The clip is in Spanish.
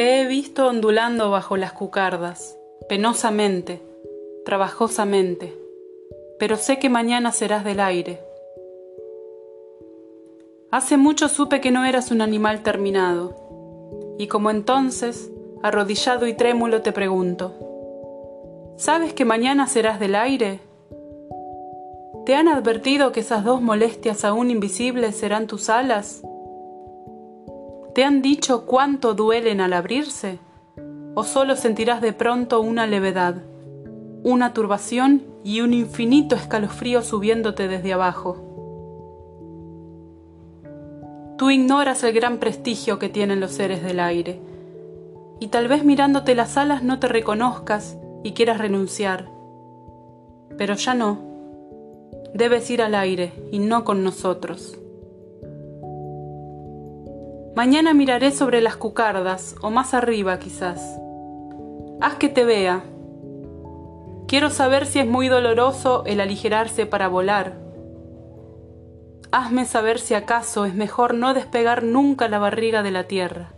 Te he visto ondulando bajo las cucardas, penosamente, trabajosamente, pero sé que mañana serás del aire. Hace mucho supe que no eras un animal terminado, y como entonces, arrodillado y trémulo, te pregunto, ¿sabes que mañana serás del aire? ¿Te han advertido que esas dos molestias aún invisibles serán tus alas? ¿Te han dicho cuánto duelen al abrirse? ¿O solo sentirás de pronto una levedad, una turbación y un infinito escalofrío subiéndote desde abajo? Tú ignoras el gran prestigio que tienen los seres del aire, y tal vez mirándote las alas no te reconozcas y quieras renunciar. Pero ya no. Debes ir al aire y no con nosotros. Mañana miraré sobre las cucardas, o más arriba quizás. Haz que te vea. Quiero saber si es muy doloroso el aligerarse para volar. Hazme saber si acaso es mejor no despegar nunca la barriga de la tierra.